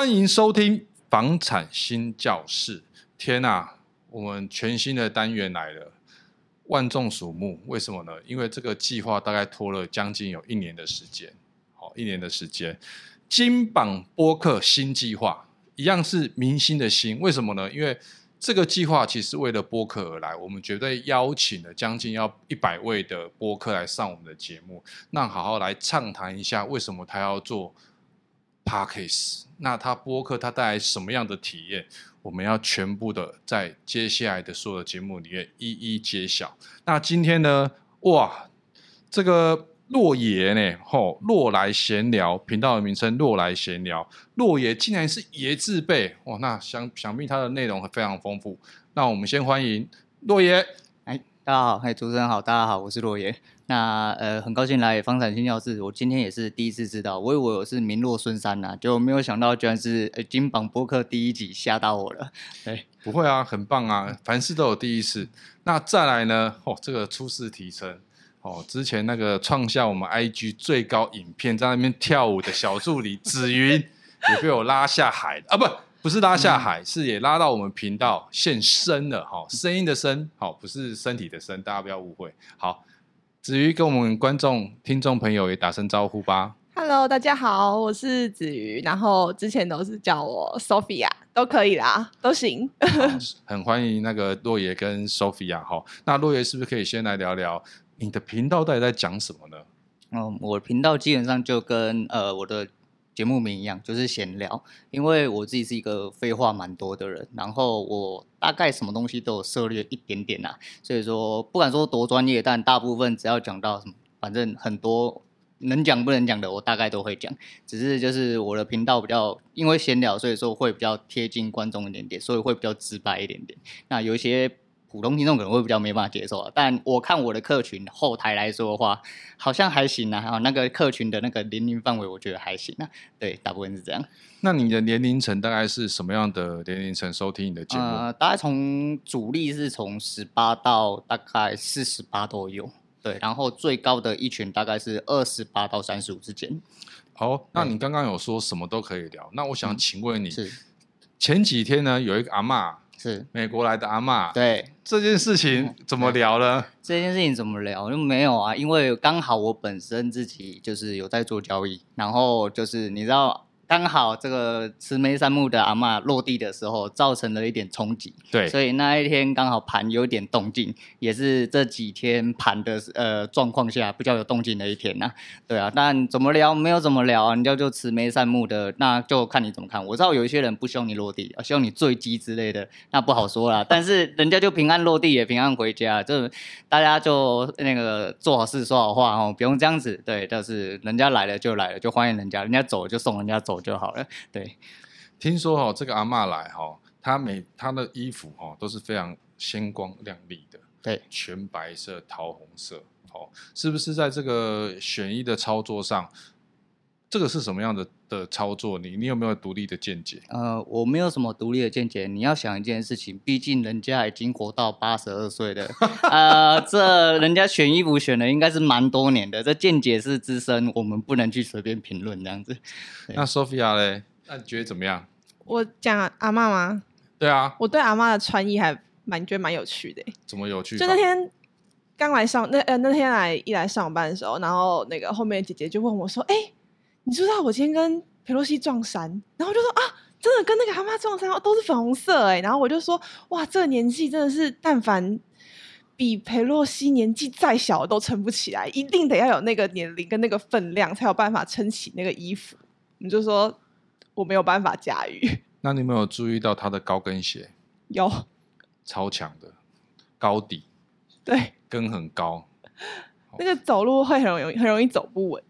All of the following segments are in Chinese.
欢迎收听房产新教室。天啊，我们全新的单元来了，万众瞩目。为什么呢？因为这个计划大概拖了将近有一年的时间。好，一年的时间，金榜播客新计划，一样是明星的星。为什么呢？因为这个计划其实为了播客而来，我们绝对邀请了将近要一百位的播客来上我们的节目，那好好来畅谈一下为什么他要做 Podcast，那他播客他带来什么样的体验，我们要全部的在接下来的所有的节目里面一一揭晓。那今天呢，哇，这个。洛爷呢？吼，洛来闲聊频道的名称，洛来闲聊。洛爷竟然是爷字辈，哇！那想想必他的内容会非常丰富。那我们先欢迎洛爷。哎，大家好，嗨，主持人好，大家好，我是洛爷。那呃，很高兴来房产新教室，我今天也是第一次知道，我以为我是名落孙山呐、啊，就没有想到居然是呃金榜播客第一集，吓到我了。对，不会啊，很棒啊，凡事都有第一次。那再来呢？哦，这个初试提升。哦，之前那个创下我们 IG 最高影片在那边跳舞的小助理紫云 也被我拉下海啊，不，不是拉下海，嗯、是也拉到我们频道现身了哈，声音的声，好，不是身体的身，大家不要误会。好，子瑜跟我们观众、听众朋友也打声招呼吧。Hello，大家好，我是子瑜，然后之前都是叫我 Sophia，都可以啦，都行。很欢迎那个洛爷跟 Sophia 哈，那洛爷是不是可以先来聊聊？你的频道到底在讲什么呢？嗯，我的频道基本上就跟呃我的节目名一样，就是闲聊。因为我自己是一个废话蛮多的人，然后我大概什么东西都有涉猎一点点啊。所以说，不敢说多专业，但大部分只要讲到什么，反正很多能讲不能讲的，我大概都会讲。只是就是我的频道比较因为闲聊，所以说会比较贴近观众一点点，所以会比较直白一点点。那有一些。普通听众可能会比较没办法接受啊，但我看我的客群后台来说的话，好像还行啊。那个客群的那个年龄范围，我觉得还行啊。对，大部分是这样。那你的年龄层大概是什么样的年龄层收听你的节目？呃，大概从主力是从十八到大概四十八都有。对，然后最高的一群大概是二十八到三十五之间。好，那你刚刚有说什么都可以聊，那我想请问你，嗯、是前几天呢有一个阿嬷。是美国来的阿嬷，对这件事情怎么聊呢？这件事情怎么聊？就没有啊，因为刚好我本身自己就是有在做交易，然后就是你知道。刚好这个慈眉善目的阿嬷落地的时候，造成了一点冲击。对，所以那一天刚好盘有点动静，也是这几天盘的呃状况下比较有动静的一天呐、啊。对啊，但怎么聊没有怎么聊啊，人家就慈眉善目的，那就看你怎么看。我知道有一些人不希望你落地，希望你坠机之类的，那不好说啦。但是人家就平安落地，也平安回家，就大家就那个做好事说好话哦，不用这样子。对，就是人家来了就来了，就欢迎人家，人家走了就送人家走。就好了。对，听说哈，这个阿嬷来哈，她每她的衣服哈都是非常鲜光亮丽的，对，全白色、桃红色，哦，是不是在这个选衣的操作上，这个是什么样的的操作？你你有没有独立的见解？呃，我没有什么独立的见解。你要想一件事情，毕竟人家已经活到八十二岁了，呃，这人家选衣服选的应该是蛮多年的，这见解是资深，我们不能去随便评论这样子。那 Sophia 嘞？那你觉得怎么样？我讲阿嬷吗？对啊，我对阿嬷的穿衣还蛮觉得蛮有趣的。怎么有趣？就那天刚来上那呃那天来一来上班的时候，然后那个后面姐姐就问我说：“哎、欸。”你知道我今天跟裴洛西撞衫，然后就说啊，真的跟那个阿嬷撞衫都是粉红色哎，然后我就说哇，这个年纪真的是，但凡比裴洛西年纪再小都撑不起来，一定得要有那个年龄跟那个分量，才有办法撑起那个衣服。你就说我没有办法驾驭。那你有没有注意到他的高跟鞋？有，超强的高底，对，跟很高。那个走路会很容易很容易走不稳。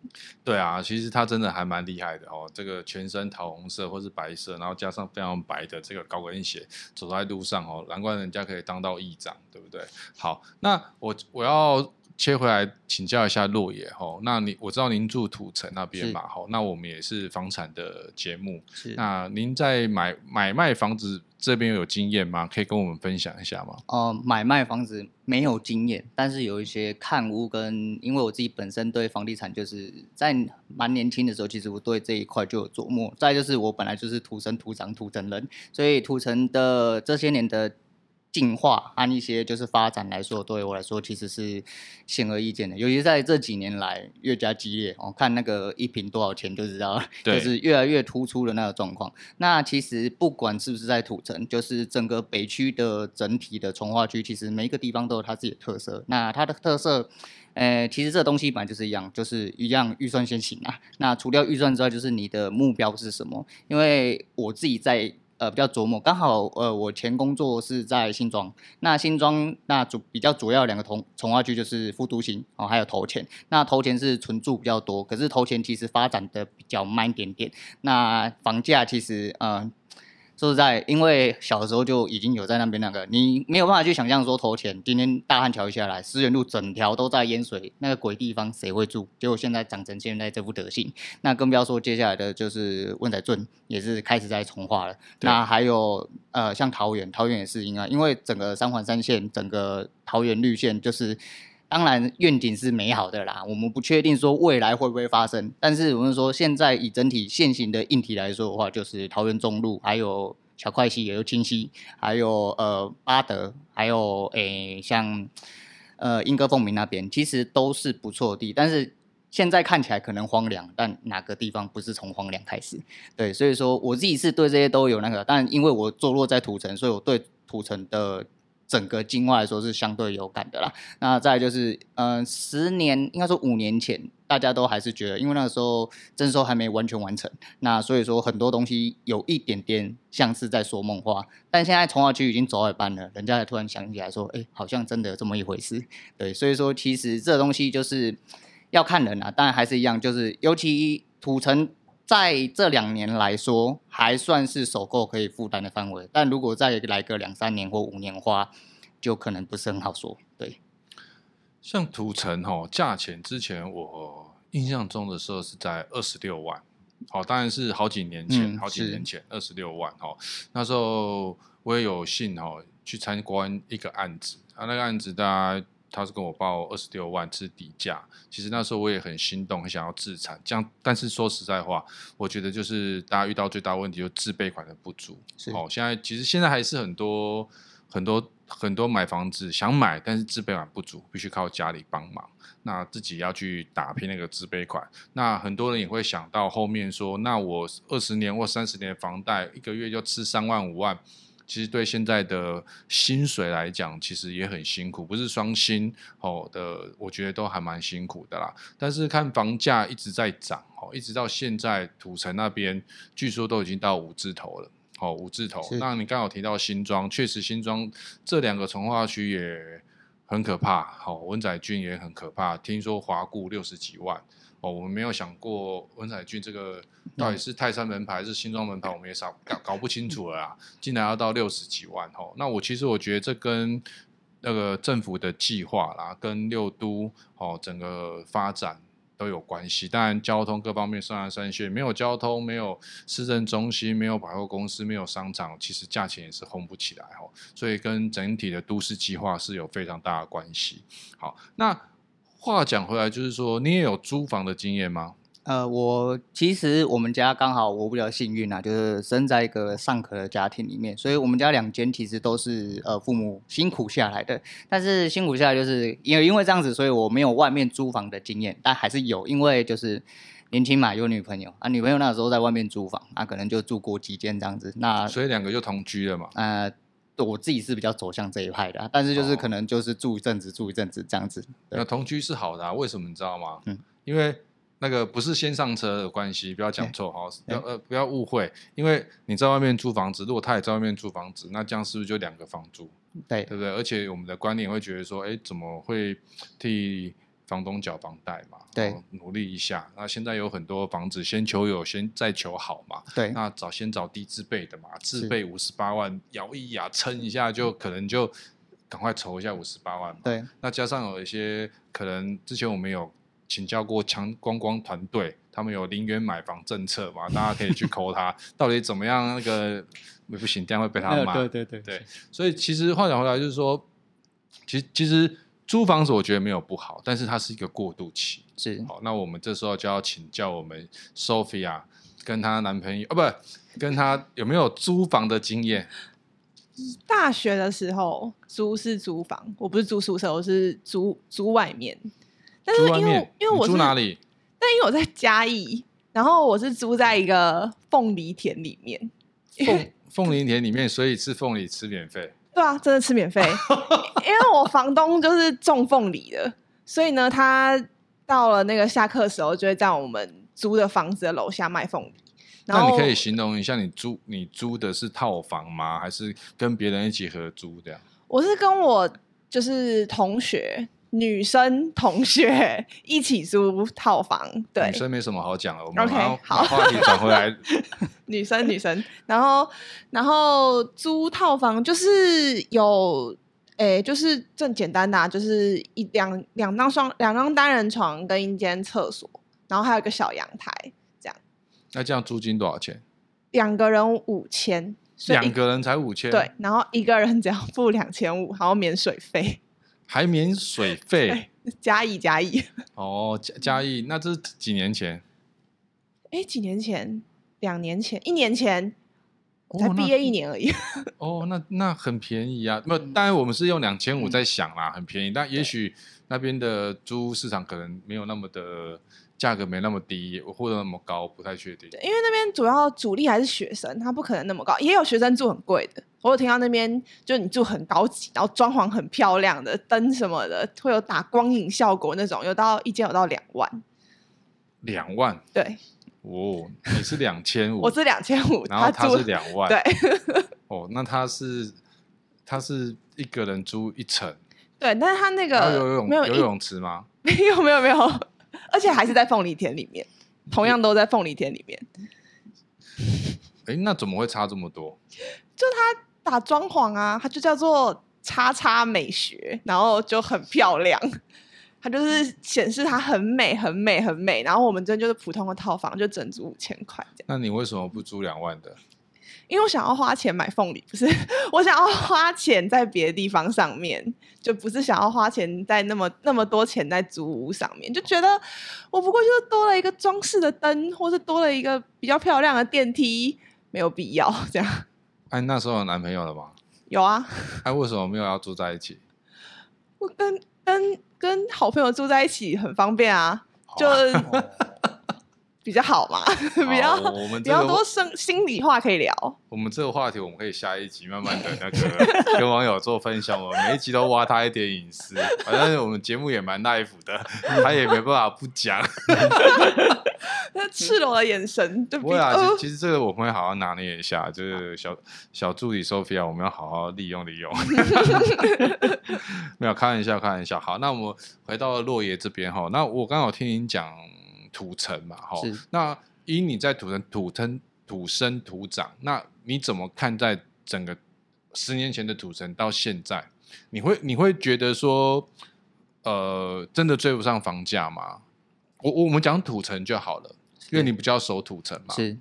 对啊，其实他真的还蛮厉害的哦。这个全身桃红色或是白色，然后加上非常白的这个高跟鞋，走在路上哦，难怪人家可以当到议长，对不对？好，那我我要切回来请教一下洛野哈，那你我知道您住土城那边嘛，哈，那我们也是房产的节目，是那您在买买卖房子这边有经验吗？可以跟我们分享一下吗？哦、买卖房子没有经验，但是有一些看屋跟，因为我自己本身对房地产就是在蛮年轻的时候，其实我对这一块就有琢磨。再就是我本来就是土生土长土城人，所以土城的这些年的。进化按一些就是发展来说，对我来说其实是显而易见的，尤其在这几年来越加激烈。我、哦、看那个一瓶多少钱就知道了，就是越来越突出的那个状况。那其实不管是不是在土城，就是整个北区的整体的从化区，其实每一个地方都有它自己的特色。那它的特色，呃，其实这东西本来就是一样，就是一样预算先行啊。那除掉预算之外，就是你的目标是什么？因为我自己在。呃，比较琢磨，刚好呃，我前工作是在新庄，那新庄那主比较主要两个同从化区就是富都行哦，还有头前，那头前是存住比较多，可是头前其实发展的比较慢一点点，那房价其实嗯。说实在，因为小的时候就已经有在那边那个，你没有办法去想象说头前今天大汉桥一下来，思源路整条都在淹水，那个鬼地方谁会住？结果现在长成现在这副德行，那更不要说接下来的就是温仔镇也是开始在重化了。那还有呃，像桃园，桃园也是应该，因为整个三环三线，整个桃园绿线就是。当然愿景是美好的啦，我们不确定说未来会不会发生，但是我们说现在以整体现行的硬体来说的话，就是桃园中路，还有小块溪，也有清溪，还有呃八德，还有诶、像呃莺歌凤鸣那边，其实都是不错的地，但是现在看起来可能荒凉，但哪个地方不是从荒凉开始？对，所以说我自己是对这些都有那个，但因为我坐落在土城，所以我对土城的。整个境外来说是相对有感的啦。那再就是，嗯、十年应该说五年前，大家都还是觉得，因为那个时候征收还没完全完成，那所以说很多东西有一点点像是在说梦话。但现在重划区已经走一半了，人家才突然想起来说，哎，好像真的有这么一回事。对，所以说其实这东西就是要看人啊。当然还是一样，就是尤其土城。在这两年来说，还算是首购可以负担的范围。但如果再来个两三年或五年花，就可能不是很好说。对，像土城哈，价钱之前我印象中的时候是在二十六万，好，当然是好几年前，嗯、好几年前二十六万哈。那时候我也有幸哈去参观一个案子，啊，那个案子大家。他是跟我报二十六万是底价，其实那时候我也很心动，很想要自产。这样，但是说实在话，我觉得就是大家遇到最大问题就是自备款的不足。是哦，现在其实现在还是很多很多很多买房子想买，但是自备款不足，必须靠家里帮忙。那自己要去打拼那个自备款。那很多人也会想到后面说，那我二十年或三十年的房贷，一个月就吃三万五万。其实对现在的薪水来讲，其实也很辛苦，不是双薪哦的，我觉得都还蛮辛苦的啦。但是看房价一直在涨哦，一直到现在土城那边据说都已经到五字头了哦，五字头。那你刚好提到新庄，确实新庄这两个从化区也很可怕，好、哦，文仔圳也很可怕，听说华固六十几万。哦，我们没有想过文彩俊这个到底是泰山门牌还是新庄门牌，我们也少搞搞不清楚了啦。竟然要到六十几万哦，那我其实我觉得这跟那个政府的计划啦，跟六都哦整个发展都有关系。当然交通各方面山穷水尽，没有交通，没有市政中心，没有百货公司，没有商场，其实价钱也是烘不起来哦。所以跟整体的都市计划是有非常大的关系。好，那。话讲回来，就是说，你也有租房的经验吗？呃，我其实我们家刚好我比较幸运啊，就是生在一个尚可的家庭里面，所以我们家两间其实都是呃父母辛苦下来的。但是辛苦下来，就是因为因为这样子，所以我没有外面租房的经验，但还是有，因为就是年轻嘛，有女朋友啊，女朋友那时候在外面租房，那可能就住过几间这样子。那所以两个就同居了嘛？呃。我自己是比较走向这一派的，但是就是可能就是住一阵子，住一阵子这样子。那同居是好的啊，为什么你知道吗？嗯，因为那个不是先上车的关系，不要讲错哈，不要呃不要误会，因为你在外面租房子，如果他也在外面租房子，那这样是不是就两个房租？对，对不对？而且我们的观念会觉得说，哎，怎么会替？房东缴房贷嘛，对，努力一下。那现在有很多房子，先求有，先再求好嘛。对，那找先找低自备的嘛，自备五十八万，咬一牙撑一下，就可能就赶快筹一下五十八万嘛。对，那加上有一些可能之前我们有请教过强观光团队，他们有零元买房政策嘛，大家可以去抠他，到底怎么样？那个不行，这样会被他骂。对对对对，所以其实话讲回来，就是说，其实其实租房子我觉得没有不好，但是它是一个过渡期。是，好，那我们这时候就要请教我们 Sophia 跟她男朋友，哦，不，跟她有没有租房的经验？大学的时候租是租房，我不是租宿舍，我是租租外面。但是因为因为我住哪里？但因为我在嘉义，然后我是租在一个凤梨田里面。凤凤梨田里面，所以吃凤梨吃免费？对啊，真的吃免费。因为我房东就是种凤梨的，所以呢，他到了那个下课的时候，就会在我们租的房子的楼下卖凤梨。那你可以形容一下，你租你租的是套房吗？还是跟别人一起合租这样？我是跟我就是同学，女生同学一起租套房。对，女生没什么好讲了。我们 OK，好，把话题转回来。女生，女生，然后然后租套房就是有，诶，就是正简单的、啊，就是一两两张双两张单人床跟一间厕所，然后还有一个小阳台。这样那这样租金多少钱？两个人五千，两个人才五千。对，然后一个人只要付两千五，然后免水费，还免水费，加一加一。哦，加加一，那这是几年前？哎，几年前？两年前？一年前？我才毕业一年而已。哦，那那很便宜啊！那当然我们是用两千五在想啦，很便宜。但也许那边的租屋市场可能没有那么的。价格没那么低，或者那么高，不太确定。对，因为那边主要主力还是学生，他不可能那么高。也有学生住很贵的，我有听到那边就你住很高级，然后装潢很漂亮的灯什么的，会有打光影效果那种，有到一间有到两万。两万？对。哦，你是两千五，我是两千五，然后他是两万。对。哦，那他是他是一个人租一层。对，但是他那个有游泳没有游泳池吗？没有，没有，没有。而且还是在凤梨田里面，同样都在凤梨田里面。哎、欸，那怎么会差这么多？就他打装潢啊，它就叫做叉叉美学，然后就很漂亮。它就是显示它很美、很美、很美。然后我们这就是普通的套房，就整租五千块这样。那你为什么不租两万的？因为我想要花钱买凤梨，不是我想要花钱在别的地方上面，就不是想要花钱在那么那么多钱在租屋上面，就觉得我不过就是多了一个装饰的灯，或是多了一个比较漂亮的电梯，没有必要这样。哎，那时候有男朋友了吗？有啊。哎，为什么没有要住在一起？我跟跟跟好朋友住在一起很方便啊，就。比较好嘛，比较我们比较多生心里话可以聊。我们这个话题我们可以下一集慢慢的那个 跟网友做分享，我们每一集都挖他一点隐私。反正我们节目也蛮 live 的，他也没办法不讲。那赤裸的眼神，对不对？啊，其实这个我们会好好拿捏一下，就是小小助理 Sophia，我们要好好利用利用。没有开玩笑，开玩笑。好，那我们回到洛爷这边哈。那我刚好听您讲。土城嘛，哈，那以你在土城土生土生土长，那你怎么看待整个十年前的土城到现在？你会你会觉得说，呃，真的追不上房价吗？我我们讲土城就好了，因为你比较熟土城嘛。是，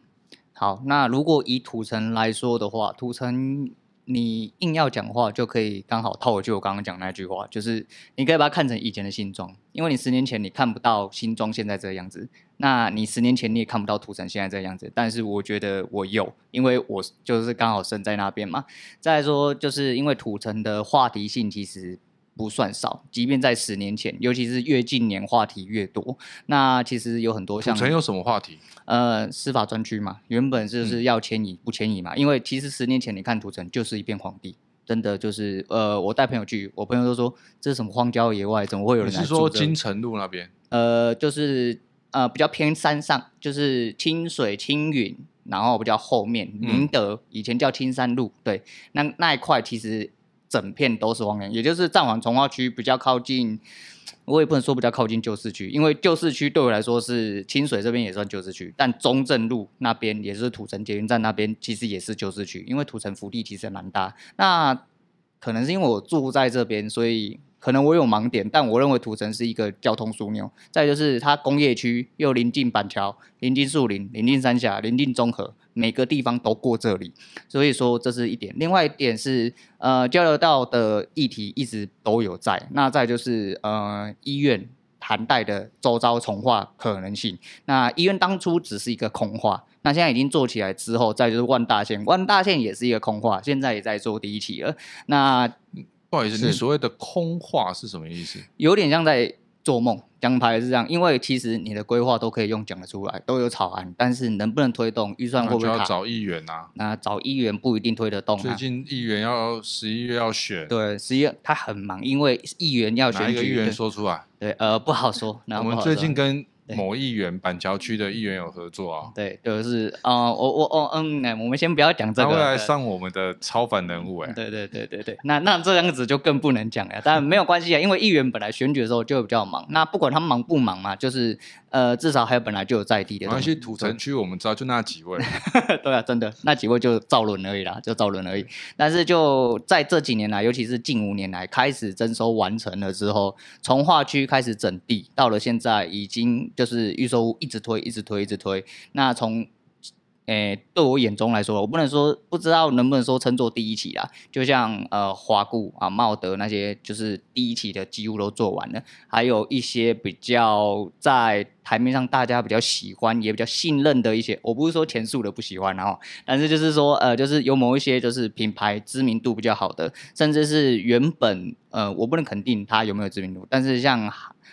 好，那如果以土城来说的话，土城。你硬要讲话，就可以刚好套回去我刚刚讲那句话，就是你可以把它看成以前的新装，因为你十年前你看不到新装现在这样子，那你十年前你也看不到土城现在这样子。但是我觉得我有，因为我就是刚好生在那边嘛。再说，就是因为土城的话题性其实。不算少，即便在十年前，尤其是越近年话题越多。那其实有很多像，土城有什么话题？呃，司法专区嘛，原本就是要迁移，不迁移嘛。因为其实十年前你看土城就是一片荒地，真的就是呃，我带朋友去，我朋友都说这是什么荒郊野外，怎么会有人来住？你是说金城路那边？呃，就是呃比较偏山上，就是清水、青云，然后比较后面明德，嗯、以前叫青山路，对，那那一块其实。整片都是荒凉，也就是暂缓从化区比较靠近，我也不能说比较靠近旧市区，因为旧市区对我来说是清水这边也算旧市区，但中正路那边也是土城捷运站那边，其实也是旧市区，因为土城福地其实蛮大。那可能是因为我住在这边，所以可能我有盲点，但我认为土城是一个交通枢纽。再就是它工业区又临近板桥、临近树林、临近三峡、临近中和，每个地方都过这里，所以说这是一点。另外一点是，呃，交流道的议题一直都有在。那再就是，呃，医院涵盖的周遭重化可能性。那医院当初只是一个空话。那现在已经做起来之后，再就是万大线，万大线也是一个空话，现在也在做第一期了。那不好意思，你所谓的空话是什么意思？有点像在做梦，讲牌是这样，因为其实你的规划都可以用讲得出来，都有草案，但是能不能推动，预算会不会卡？就要找议员啊。那找议员不一定推得动啊。最近议员要十一月要选，对，十一月他很忙，因为议员要选。哪一个议员说出来？对，呃，不好说。那我们最近跟。某议员板桥区的议员有合作啊？对，就是啊、呃，我我我嗯，我们先不要讲这个。他会来上我们的超凡人物哎。对对对对对，那那这样子就更不能讲了，但没有关系啊，因为议员本来选举的时候就比较忙，那不管他忙不忙嘛，就是呃，至少还有本来就有在地的。关系土城区我们知道就那几位。对啊，真的那几位就造轮而已啦，就造轮而已。但是就在这几年来，尤其是近五年来，开始征收完成了之后，从化区开始整地，到了现在已经就是预售。一直推，一直推，一直推。那从诶、欸，对我眼中来说，我不能说不知道能不能说称作第一期啦。就像呃华固啊、茂德那些，就是第一期的几乎都做完了。还有一些比较在台面上大家比较喜欢也比较信任的一些，我不是说前述的不喜欢，然后，但是就是说呃，就是有某一些就是品牌知名度比较好的，甚至是原本呃，我不能肯定它有没有知名度，但是像。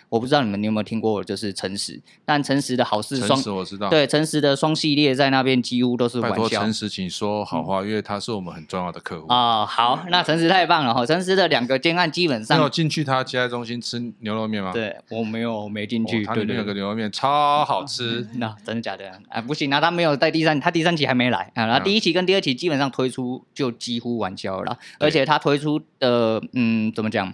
我不知道你们你有没有听过，就是诚实，但诚实的好事双，诚实我知道，对诚实的双系列在那边几乎都是玩笑。诚实，请说好话，嗯、因为他是我们很重要的客户啊、哦。好，那诚实太棒了哈！诚实的两个建案基本上，你有进去他接待中心吃牛肉面吗？对，我没有，我没进去。他里面有个牛肉面超好吃。那、嗯、真的假的？啊，不行，那他没有在第三，他第三期还没来啊。然后第一期跟第二期基本上推出就几乎完销了，而且他推出的嗯，怎么讲？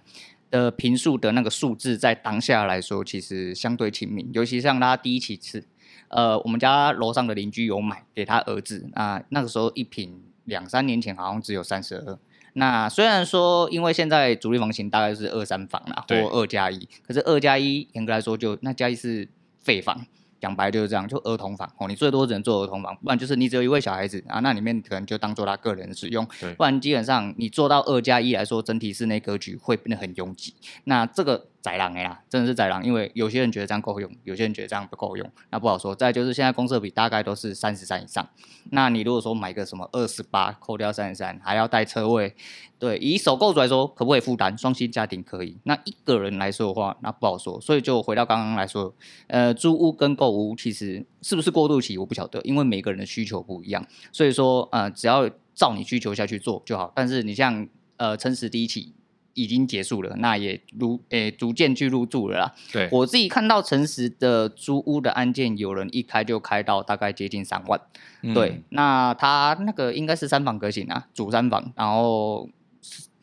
的平数的那个数字，在当下来说，其实相对亲民。尤其像他第一期次，呃，我们家楼上的邻居有买给他儿子啊、呃，那个时候一坪两三年前好像只有三十二。那虽然说，因为现在主力房型大概是二三房啦，或二加一，可是二加一严格来说就那加一是废房。讲白就是这样，就儿童房哦，你最多只能做儿童房，不然就是你只有一位小孩子啊，那里面可能就当做他个人使用，不然基本上你做到二加一来说，整体室内格局会变得很拥挤，那这个。宅狼呀，真的是宅狼，因为有些人觉得这样够用，有些人觉得这样不够用，那不好说。再就是现在公设比大概都是三十三以上，那你如果说买个什么二十八，扣掉三十三，还要带车位，对，以首购来说，可不可以负担？双薪家庭可以，那一个人来说的话，那不好说。所以就回到刚刚来说，呃，租屋跟购屋其实是不是过渡期，我不晓得，因为每个人的需求不一样，所以说呃，只要照你需求下去做就好。但是你像呃，诚实第一期。已经结束了，那也如诶、欸、逐渐去入住了啦。对，我自己看到诚实的租屋的案件，有人一开就开到大概接近三万。嗯、对，那他那个应该是三房格型啊，主三房，然后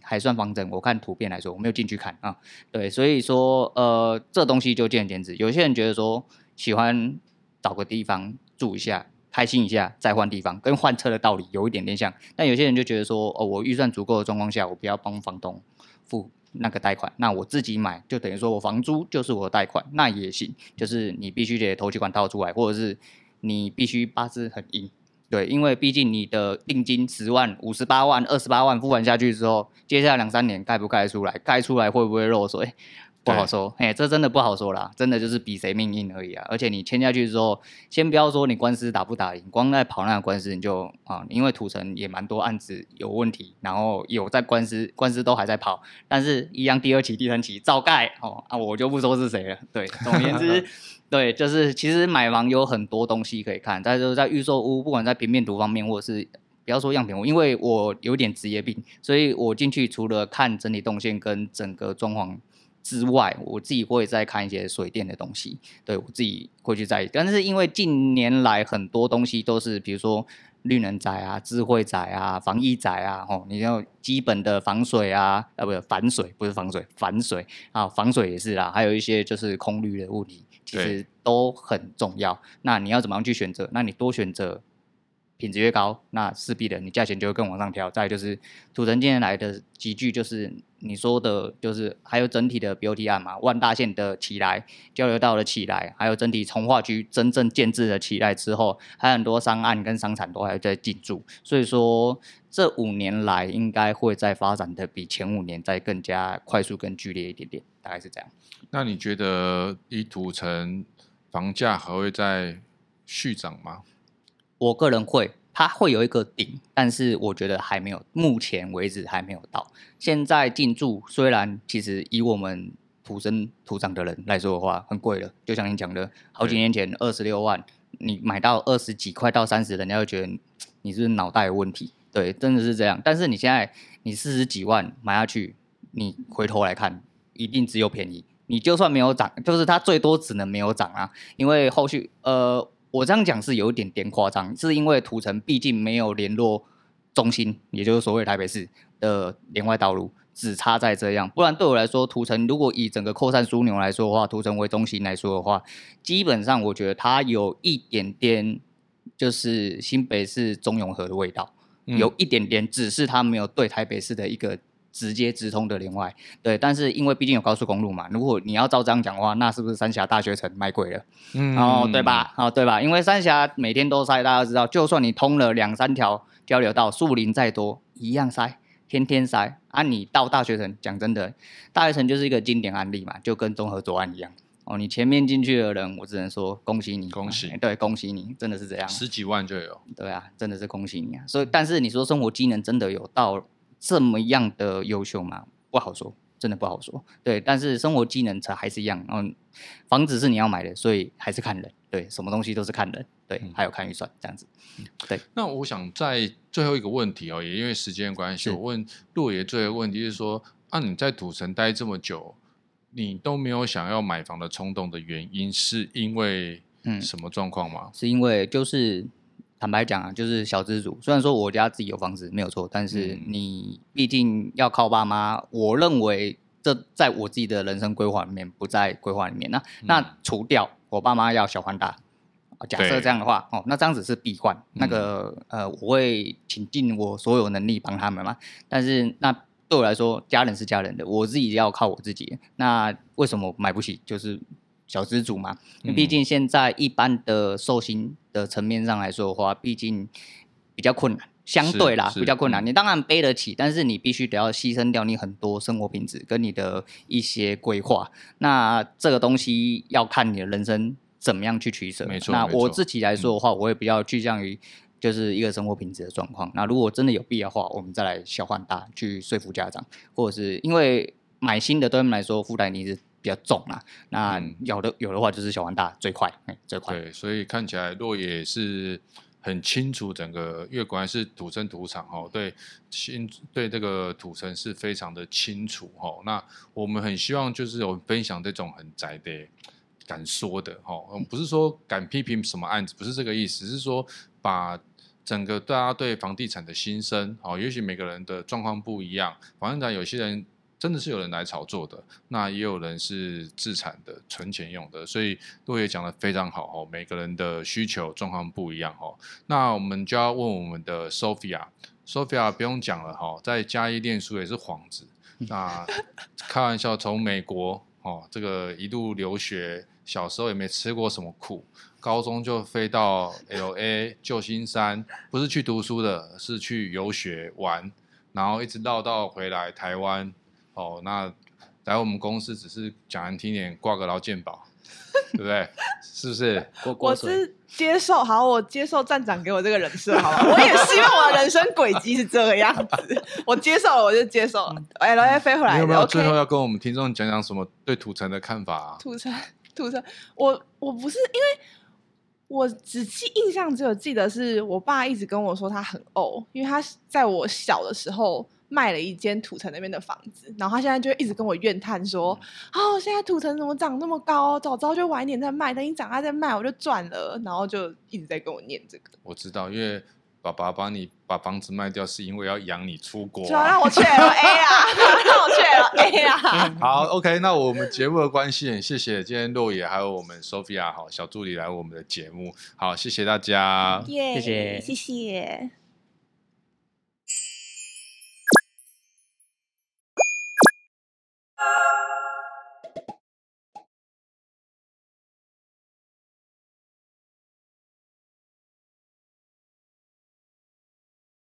还算方正。我看图片来说，我没有进去看啊。对，所以说呃，这东西就见仁见智。有些人觉得说喜欢找个地方住一下，开心一下，再换地方，跟换车的道理有一点点像。但有些人就觉得说，哦，我预算足够的状况下，我不要帮房东。付那个贷款，那我自己买就等于说我房租就是我的贷款，那也行。就是你必须得头期款套出来，或者是你必须八字很硬，对，因为毕竟你的定金十万、五十八万、二十八万付完下去之后，接下来两三年盖不盖出来，盖出来会不会漏水？不好说，哎，这真的不好说啦，真的就是比谁命硬而已啊！而且你签下去之后，先不要说你官司打不打赢，光在跑那个官司你就啊，因为土城也蛮多案子有问题，然后有在官司，官司都还在跑，但是一样第二期、第三期照盖哦啊，我就不说是谁了。对，总而言之，对，就是其实买房有很多东西可以看，但是在预售屋，不管在平面图方面，或者是不要说样品屋，因为我有点职业病，所以我进去除了看整体动线跟整个装潢。之外，我自己会再看一些水电的东西，对，我自己会去在意。但是因为近年来很多东西都是，比如说绿能宅啊、智慧宅啊、防疫宅啊，吼，你要基本的防水啊，啊，不是防水，不是防水，防水啊，防水也是啦，还有一些就是空滤的物体，其实都很重要。那你要怎么样去选择？那你多选择品质越高，那势必的你价钱就会更往上调。再就是土城今年来的集聚，就是你说的，就是还有整体的 BOT 案嘛，万大线的起来，交流道的起来，还有整体从化区真正建制的起来之后，还有很多商案跟商场都还在进驻，所以说这五年来应该会再发展的比前五年再更加快速、更剧烈一点点，大概是这样。那你觉得以土城房价还会再续涨吗？我个人会，它会有一个顶，但是我觉得还没有，目前为止还没有到。现在进驻虽然其实以我们土生土长的人来说的话，很贵了。就像你讲的，好几年前二十六万，你买到二十几块到三十，人家会觉得你是脑袋有问题？对，真的是这样。但是你现在你四十几万买下去，你回头来看，一定只有便宜。你就算没有涨，就是它最多只能没有涨啊，因为后续呃。我这样讲是有一点点夸张，是因为土城毕竟没有联络中心，也就是所谓台北市的连外道路，只差在这样。不然对我来说，土城如果以整个扩散枢纽来说的话，土城为中心来说的话，基本上我觉得它有一点点就是新北市中永和的味道，嗯、有一点点，只是它没有对台北市的一个。直接直通的联外，对，但是因为毕竟有高速公路嘛，如果你要照这样讲的话，那是不是三峡大学城卖贵了？嗯，哦，对吧？哦，对吧？因为三峡每天都塞，大家知道，就算你通了两三条交流道，树林再多，一样塞，天天塞。啊，你到大学城，讲真的，大学城就是一个经典案例嘛，就跟综合左岸一样。哦，你前面进去的人，我只能说恭喜你，恭喜，对，恭喜你，真的是这样，十几万就有，对啊，真的是恭喜你啊。所以，但是你说生活机能真的有到？这么样的优秀吗？不好说，真的不好说。对，但是生活技能才还是一样。嗯，房子是你要买的，所以还是看人。对，什么东西都是看人。对，还有看预算这样子。对。那我想在最后一个问题哦，也因为时间关系，我问洛爷最后一个问题是说：啊，你在土城待这么久，你都没有想要买房的冲动的原因，是因为嗯什么状况吗？是因为就是。坦白讲啊，就是小资主。虽然说我家自己有房子没有错，但是你毕竟要靠爸妈。我认为这在我自己的人生规划里面不在规划里面。那、嗯、那除掉我爸妈要小换大，假设这样的话哦，那这样子是闭环。那个呃，我会倾尽我所有能力帮他们嘛。但是那对我来说，家人是家人的，我自己要靠我自己。那为什么买不起？就是。小资族嘛，毕竟现在一般的寿星的层面上来说的话，毕竟比较困难，相对啦比较困难。你当然背得起，但是你必须得要牺牲掉你很多生活品质跟你的一些规划。那这个东西要看你的人生怎么样去取舍。没错。那我自己来说的话，我也比较趋向于就是一个生活品质的状况。那如果真的有必要的话，我们再来小换大去说服家长，或者是因为买新的对他们来说负担你是。比较重啦，那有的有的话就是小换大最快，哎，最快。对，所以看起来落野是很清楚整个，因为果然是土生土长哦，对，清对这个土城是非常的清楚哦。那我们很希望就是有分享这种很宅的、敢说的哦，不是说敢批评什么案子，不是这个意思，是说把整个大家对房地产的心声哦，也许每个人的状况不一样，房地产有些人。真的是有人来炒作的，那也有人是自产的、存钱用的，所以洛爷讲的非常好哦。每个人的需求状况不一样哦。那我们就要问我们的 Sophia，Sophia 不用讲了哈，在嘉义念书也是幌子。那开玩笑，从美国哦，这个一路留学，小时候也没吃过什么苦，高中就飞到 LA 旧金山，不是去读书的，是去游学玩，然后一直绕到回来台湾。哦，那来我们公司只是讲难听点，挂个劳健保，对不对？是不是？我是接受，好，我接受站长给我这个人设，好吧？我也希望我的人生轨迹是这个样子，我接受了，我就接受了。哎 L A 飞回来，你有没有最后要跟我们听众讲讲什么对土城的看法啊？土城，土城，我我不是因为我只记印象只有记得是我爸一直跟我说他很呕，因为他在我小的时候。卖了一间土城那边的房子，然后他现在就一直跟我怨叹说：“哦，现在土城怎么涨那么高？早知道就晚一点再卖，等你长大再卖，我就赚了。”然后就一直在跟我念这个。我知道，因为爸爸把你把房子卖掉，是因为要养你出国，啊，主要让我去 LA 啊，让我去 L A 啊，好，OK，那我们节目的关系，很谢谢今天洛野还有我们 Sophia 好小助理来我们的节目，好，谢谢大家，耶，谢谢谢谢。